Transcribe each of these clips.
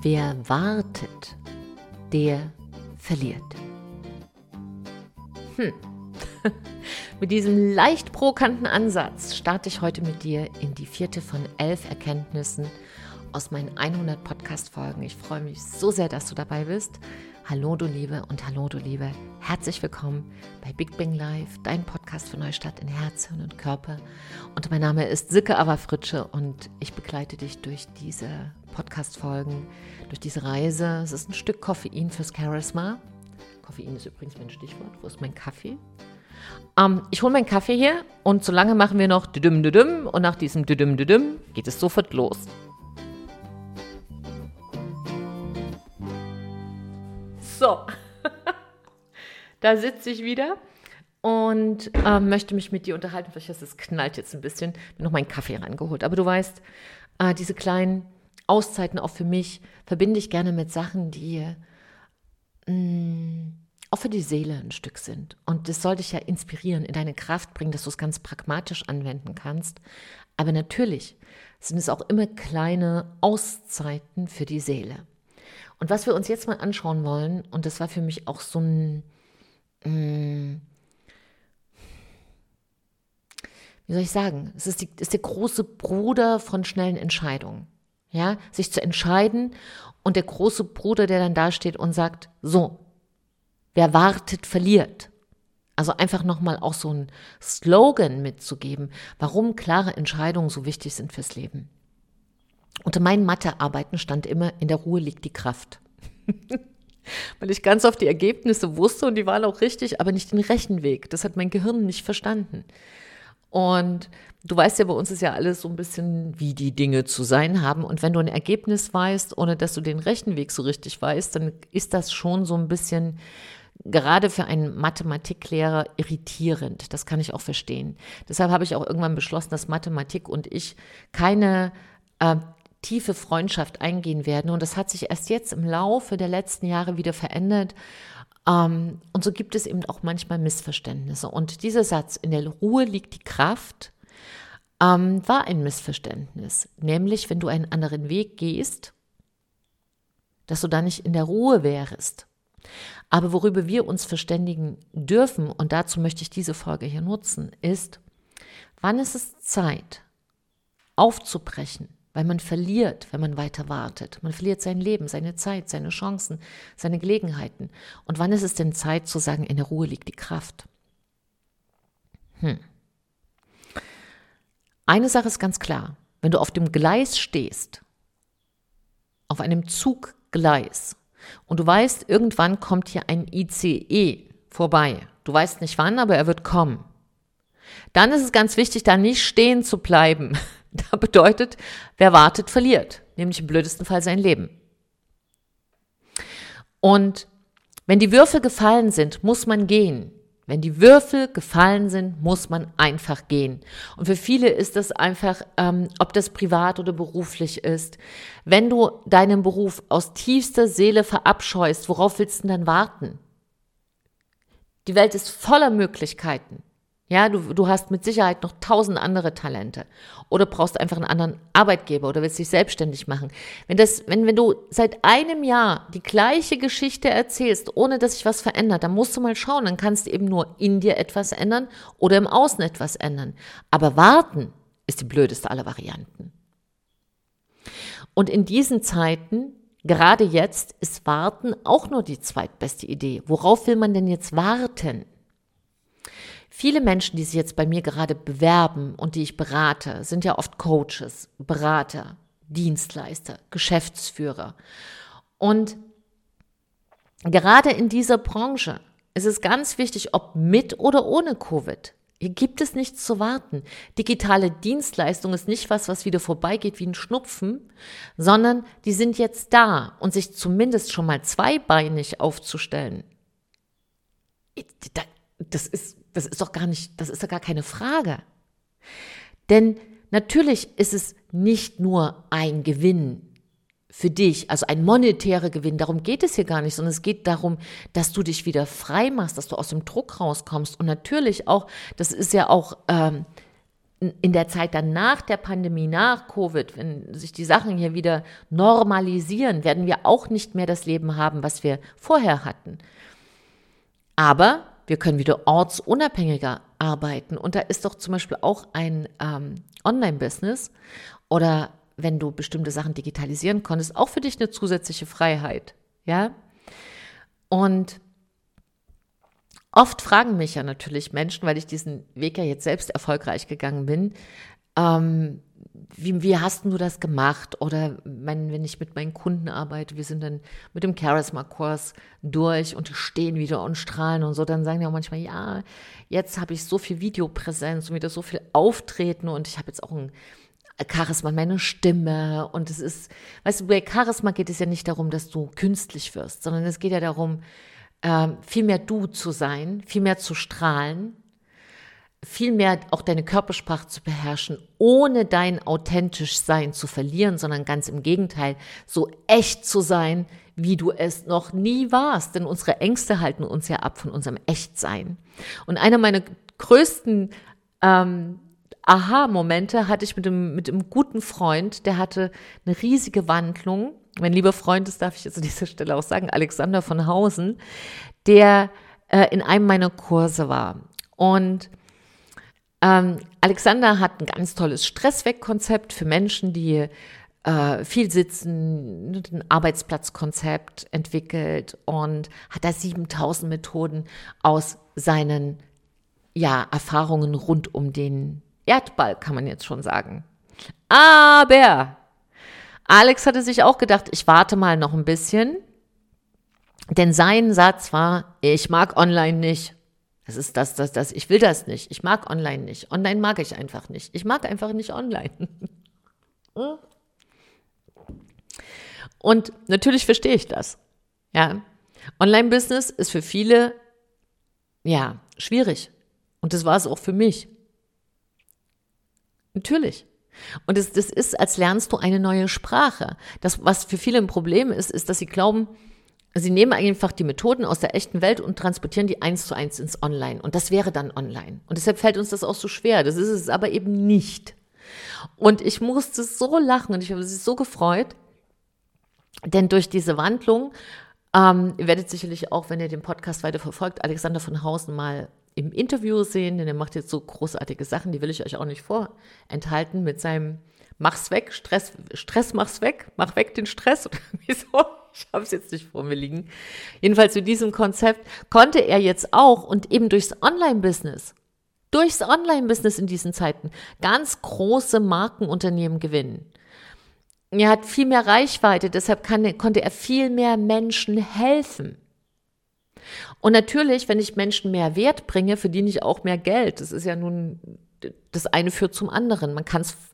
Wer wartet, der verliert. Hm. mit diesem leicht provokanten Ansatz starte ich heute mit dir in die vierte von elf Erkenntnissen aus meinen 100 Podcast-Folgen. Ich freue mich so sehr, dass du dabei bist. Hallo, du Liebe und hallo, du Liebe. Herzlich willkommen bei Big Bang Live, dein Podcast für Neustadt in Herz, Hirn und Körper. Und mein Name ist Silke Averfritsche und ich begleite dich durch diese Podcast-Folgen, durch diese Reise. Es ist ein Stück Koffein fürs Charisma. Koffein ist übrigens mein Stichwort. Wo ist mein Kaffee? Ähm, ich hole meinen Kaffee hier und solange machen wir noch düdüm düdüm und nach diesem düdüm düdüm geht es sofort los. So, da sitze ich wieder und äh, möchte mich mit dir unterhalten. Vielleicht ist es knallt jetzt ein bisschen. Bin noch meinen Kaffee reingeholt. Aber du weißt, äh, diese kleinen Auszeiten auch für mich verbinde ich gerne mit Sachen, die mh, mm, auch für die Seele ein Stück sind. Und das soll dich ja inspirieren, in deine Kraft bringen, dass du es ganz pragmatisch anwenden kannst. Aber natürlich sind es auch immer kleine Auszeiten für die Seele. Und was wir uns jetzt mal anschauen wollen, und das war für mich auch so ein, mh, mm, wie soll ich sagen, es ist, die, ist der große Bruder von schnellen Entscheidungen. Ja, sich zu entscheiden und der große Bruder, der dann da steht und sagt, so, wer wartet, verliert. Also einfach nochmal auch so ein Slogan mitzugeben, warum klare Entscheidungen so wichtig sind fürs Leben. Unter meinen Mathearbeiten stand immer, in der Ruhe liegt die Kraft. Weil ich ganz oft die Ergebnisse wusste und die waren auch richtig, aber nicht den Rechenweg. Das hat mein Gehirn nicht verstanden. Und du weißt ja, bei uns ist ja alles so ein bisschen, wie die Dinge zu sein haben. Und wenn du ein Ergebnis weißt, ohne dass du den Rechenweg so richtig weißt, dann ist das schon so ein bisschen gerade für einen Mathematiklehrer irritierend. Das kann ich auch verstehen. Deshalb habe ich auch irgendwann beschlossen, dass Mathematik und ich keine äh, tiefe Freundschaft eingehen werden. Und das hat sich erst jetzt im Laufe der letzten Jahre wieder verändert. Ähm, und so gibt es eben auch manchmal Missverständnisse. Und dieser Satz, in der Ruhe liegt die Kraft, ähm, war ein Missverständnis. Nämlich, wenn du einen anderen Weg gehst, dass du da nicht in der Ruhe wärst. Aber worüber wir uns verständigen dürfen, und dazu möchte ich diese Folge hier nutzen, ist, wann ist es Zeit, aufzubrechen, weil man verliert, wenn man weiter wartet. Man verliert sein Leben, seine Zeit, seine Chancen, seine Gelegenheiten. Und wann ist es denn Zeit zu sagen, in der Ruhe liegt die Kraft? Hm. Eine Sache ist ganz klar. Wenn du auf dem Gleis stehst, auf einem Zuggleis, und du weißt, irgendwann kommt hier ein ICE vorbei. Du weißt nicht wann, aber er wird kommen. Dann ist es ganz wichtig, da nicht stehen zu bleiben, Da bedeutet, wer wartet, verliert, nämlich im blödesten Fall sein Leben. Und wenn die Würfel gefallen sind, muss man gehen. Wenn die Würfel gefallen sind, muss man einfach gehen. Und für viele ist das einfach, ähm, ob das privat oder beruflich ist. Wenn du deinen Beruf aus tiefster Seele verabscheust, worauf willst du denn dann warten? Die Welt ist voller Möglichkeiten. Ja, du, du hast mit Sicherheit noch tausend andere Talente. Oder brauchst einfach einen anderen Arbeitgeber oder willst dich selbstständig machen. Wenn das, wenn, wenn du seit einem Jahr die gleiche Geschichte erzählst, ohne dass sich was verändert, dann musst du mal schauen. Dann kannst du eben nur in dir etwas ändern oder im Außen etwas ändern. Aber warten ist die blödeste aller Varianten. Und in diesen Zeiten, gerade jetzt, ist Warten auch nur die zweitbeste Idee. Worauf will man denn jetzt warten? Viele Menschen, die sich jetzt bei mir gerade bewerben und die ich berate, sind ja oft Coaches, Berater, Dienstleister, Geschäftsführer. Und gerade in dieser Branche ist es ganz wichtig, ob mit oder ohne Covid. Hier gibt es nichts zu warten. Digitale Dienstleistung ist nicht was, was wieder vorbeigeht wie ein Schnupfen, sondern die sind jetzt da und sich zumindest schon mal zweibeinig aufzustellen. Das ist das ist doch gar nicht, das ist doch gar keine Frage. Denn natürlich ist es nicht nur ein Gewinn für dich, also ein monetärer Gewinn, darum geht es hier gar nicht, sondern es geht darum, dass du dich wieder frei machst, dass du aus dem Druck rauskommst und natürlich auch, das ist ja auch ähm, in der Zeit dann nach der Pandemie, nach Covid, wenn sich die Sachen hier wieder normalisieren, werden wir auch nicht mehr das Leben haben, was wir vorher hatten. Aber wir können wieder ortsunabhängiger arbeiten. Und da ist doch zum Beispiel auch ein ähm, Online-Business oder wenn du bestimmte Sachen digitalisieren konntest, auch für dich eine zusätzliche Freiheit. Ja. Und Oft fragen mich ja natürlich Menschen, weil ich diesen Weg ja jetzt selbst erfolgreich gegangen bin, ähm, wie, wie hast du das gemacht? Oder mein, wenn ich mit meinen Kunden arbeite, wir sind dann mit dem Charisma-Kurs durch und stehen wieder und strahlen und so, dann sagen die auch manchmal, ja, jetzt habe ich so viel Videopräsenz und wieder so viel Auftreten und ich habe jetzt auch ein Charisma, meine Stimme und es ist, weißt du, bei Charisma geht es ja nicht darum, dass du künstlich wirst, sondern es geht ja darum, ähm, viel mehr du zu sein, viel mehr zu strahlen, viel mehr auch deine Körpersprache zu beherrschen, ohne dein authentisch Sein zu verlieren, sondern ganz im Gegenteil, so echt zu sein, wie du es noch nie warst. Denn unsere Ängste halten uns ja ab von unserem Echtsein. Und einer meiner größten ähm, Aha-Momente hatte ich mit einem, mit einem guten Freund, der hatte eine riesige Wandlung mein lieber Freund, das darf ich jetzt an dieser Stelle auch sagen, Alexander von Hausen, der äh, in einem meiner Kurse war. Und ähm, Alexander hat ein ganz tolles Stressweg-Konzept für Menschen, die äh, viel sitzen, ein Arbeitsplatzkonzept entwickelt und hat da 7000 Methoden aus seinen ja, Erfahrungen rund um den Erdball, kann man jetzt schon sagen. Aber Alex hatte sich auch gedacht, ich warte mal noch ein bisschen. Denn sein Satz war, ich mag online nicht. Das ist das, das, das. Ich will das nicht. Ich mag online nicht. Online mag ich einfach nicht. Ich mag einfach nicht online. Und natürlich verstehe ich das. Ja. Online-Business ist für viele, ja, schwierig. Und das war es auch für mich. Natürlich. Und das, das ist, als lernst du eine neue Sprache. Das, was für viele ein Problem ist, ist, dass sie glauben, sie nehmen einfach die Methoden aus der echten Welt und transportieren die eins zu eins ins Online. Und das wäre dann online. Und deshalb fällt uns das auch so schwer. Das ist es aber eben nicht. Und ich musste so lachen und ich habe mich so gefreut, denn durch diese Wandlung, ähm, ihr werdet sicherlich auch, wenn ihr den Podcast weiter verfolgt, Alexander von Hausen mal im Interview sehen, denn er macht jetzt so großartige Sachen, die will ich euch auch nicht vorenthalten mit seinem Mach's weg, Stress, Stress mach's weg, mach weg den Stress oder wieso? Ich habe es jetzt nicht vor mir liegen. Jedenfalls zu diesem Konzept konnte er jetzt auch und eben durchs Online-Business, durchs Online-Business in diesen Zeiten ganz große Markenunternehmen gewinnen. Er hat viel mehr Reichweite, deshalb kann, konnte er viel mehr Menschen helfen. Und natürlich, wenn ich Menschen mehr Wert bringe, verdiene ich auch mehr Geld. Das ist ja nun, das eine führt zum anderen. Man,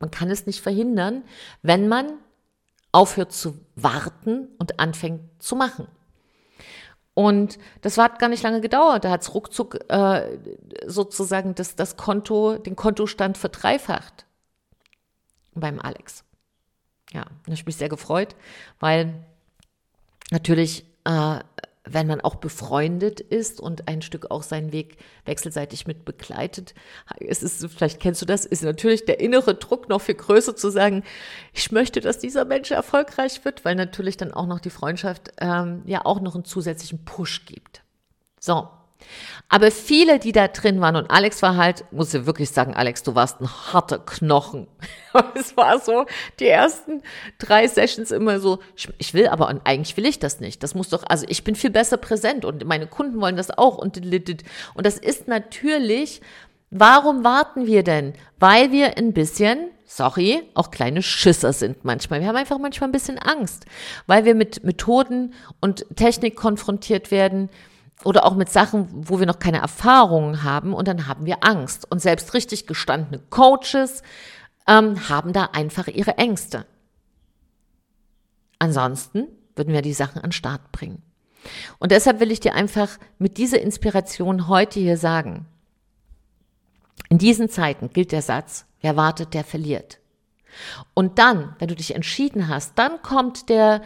man kann es nicht verhindern, wenn man aufhört zu warten und anfängt zu machen. Und das hat gar nicht lange gedauert. Da hat es ruckzuck äh, sozusagen das, das Konto, den Kontostand verdreifacht beim Alex. Ja, da habe ich mich sehr gefreut, weil natürlich äh, wenn man auch befreundet ist und ein Stück auch seinen Weg wechselseitig mit begleitet, es ist, vielleicht kennst du das, ist natürlich der innere Druck noch viel größer zu sagen, ich möchte, dass dieser Mensch erfolgreich wird, weil natürlich dann auch noch die Freundschaft ähm, ja auch noch einen zusätzlichen Push gibt. So, aber viele, die da drin waren, und Alex war halt, muss ich wirklich sagen, Alex, du warst ein harter Knochen. es war so, die ersten drei Sessions immer so, ich, will aber, und eigentlich will ich das nicht. Das muss doch, also ich bin viel besser präsent und meine Kunden wollen das auch und, und das ist natürlich, warum warten wir denn? Weil wir ein bisschen, sorry, auch kleine Schisser sind manchmal. Wir haben einfach manchmal ein bisschen Angst, weil wir mit Methoden und Technik konfrontiert werden, oder auch mit Sachen, wo wir noch keine Erfahrungen haben und dann haben wir Angst. Und selbst richtig gestandene Coaches ähm, haben da einfach ihre Ängste. Ansonsten würden wir die Sachen an den Start bringen. Und deshalb will ich dir einfach mit dieser Inspiration heute hier sagen, in diesen Zeiten gilt der Satz, wer wartet, der verliert. Und dann, wenn du dich entschieden hast, dann kommt der,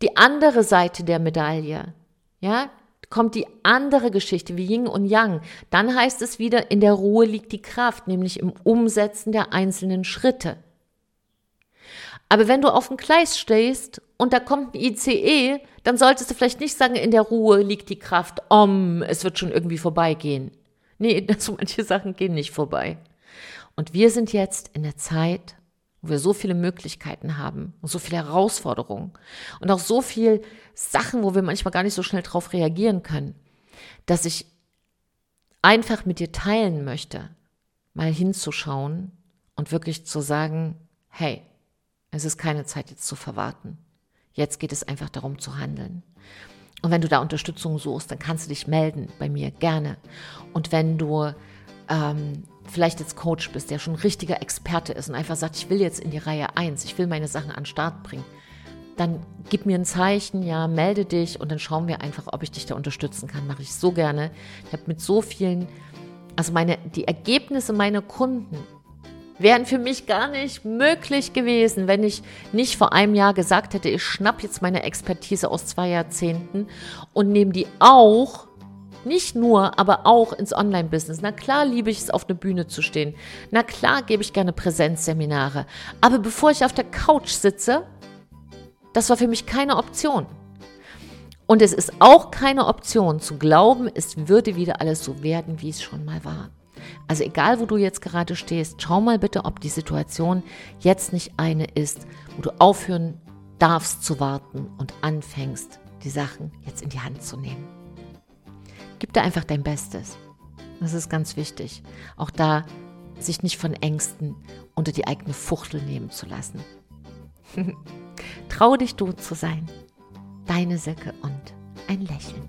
die andere Seite der Medaille. Ja, kommt die andere Geschichte wie Yin und Yang. Dann heißt es wieder, in der Ruhe liegt die Kraft, nämlich im Umsetzen der einzelnen Schritte. Aber wenn du auf dem Gleis stehst und da kommt ein ICE, dann solltest du vielleicht nicht sagen, in der Ruhe liegt die Kraft, om, es wird schon irgendwie vorbeigehen. Nee, so manche Sachen gehen nicht vorbei. Und wir sind jetzt in der Zeit, wo wir so viele Möglichkeiten haben und so viele Herausforderungen und auch so viele Sachen, wo wir manchmal gar nicht so schnell drauf reagieren können, dass ich einfach mit dir teilen möchte, mal hinzuschauen und wirklich zu sagen, hey, es ist keine Zeit jetzt zu verwarten. Jetzt geht es einfach darum zu handeln. Und wenn du da Unterstützung suchst, dann kannst du dich melden bei mir gerne. Und wenn du ähm, vielleicht jetzt Coach bist, der schon richtiger Experte ist und einfach sagt, ich will jetzt in die Reihe 1, ich will meine Sachen an den Start bringen, dann gib mir ein Zeichen, ja, melde dich und dann schauen wir einfach, ob ich dich da unterstützen kann. Mache ich so gerne. Ich habe mit so vielen, also meine, die Ergebnisse meiner Kunden wären für mich gar nicht möglich gewesen, wenn ich nicht vor einem Jahr gesagt hätte, ich schnapp jetzt meine Expertise aus zwei Jahrzehnten und nehme die auch nicht nur, aber auch ins Online-Business. Na klar liebe ich es, auf der Bühne zu stehen. Na klar gebe ich gerne Präsenzseminare. Aber bevor ich auf der Couch sitze, das war für mich keine Option. Und es ist auch keine Option zu glauben, es würde wieder alles so werden, wie es schon mal war. Also egal, wo du jetzt gerade stehst, schau mal bitte, ob die Situation jetzt nicht eine ist, wo du aufhören darfst zu warten und anfängst, die Sachen jetzt in die Hand zu nehmen. Gib dir einfach dein Bestes. Das ist ganz wichtig. Auch da sich nicht von Ängsten unter die eigene Fuchtel nehmen zu lassen. Trau dich du zu sein. Deine Silke und ein Lächeln.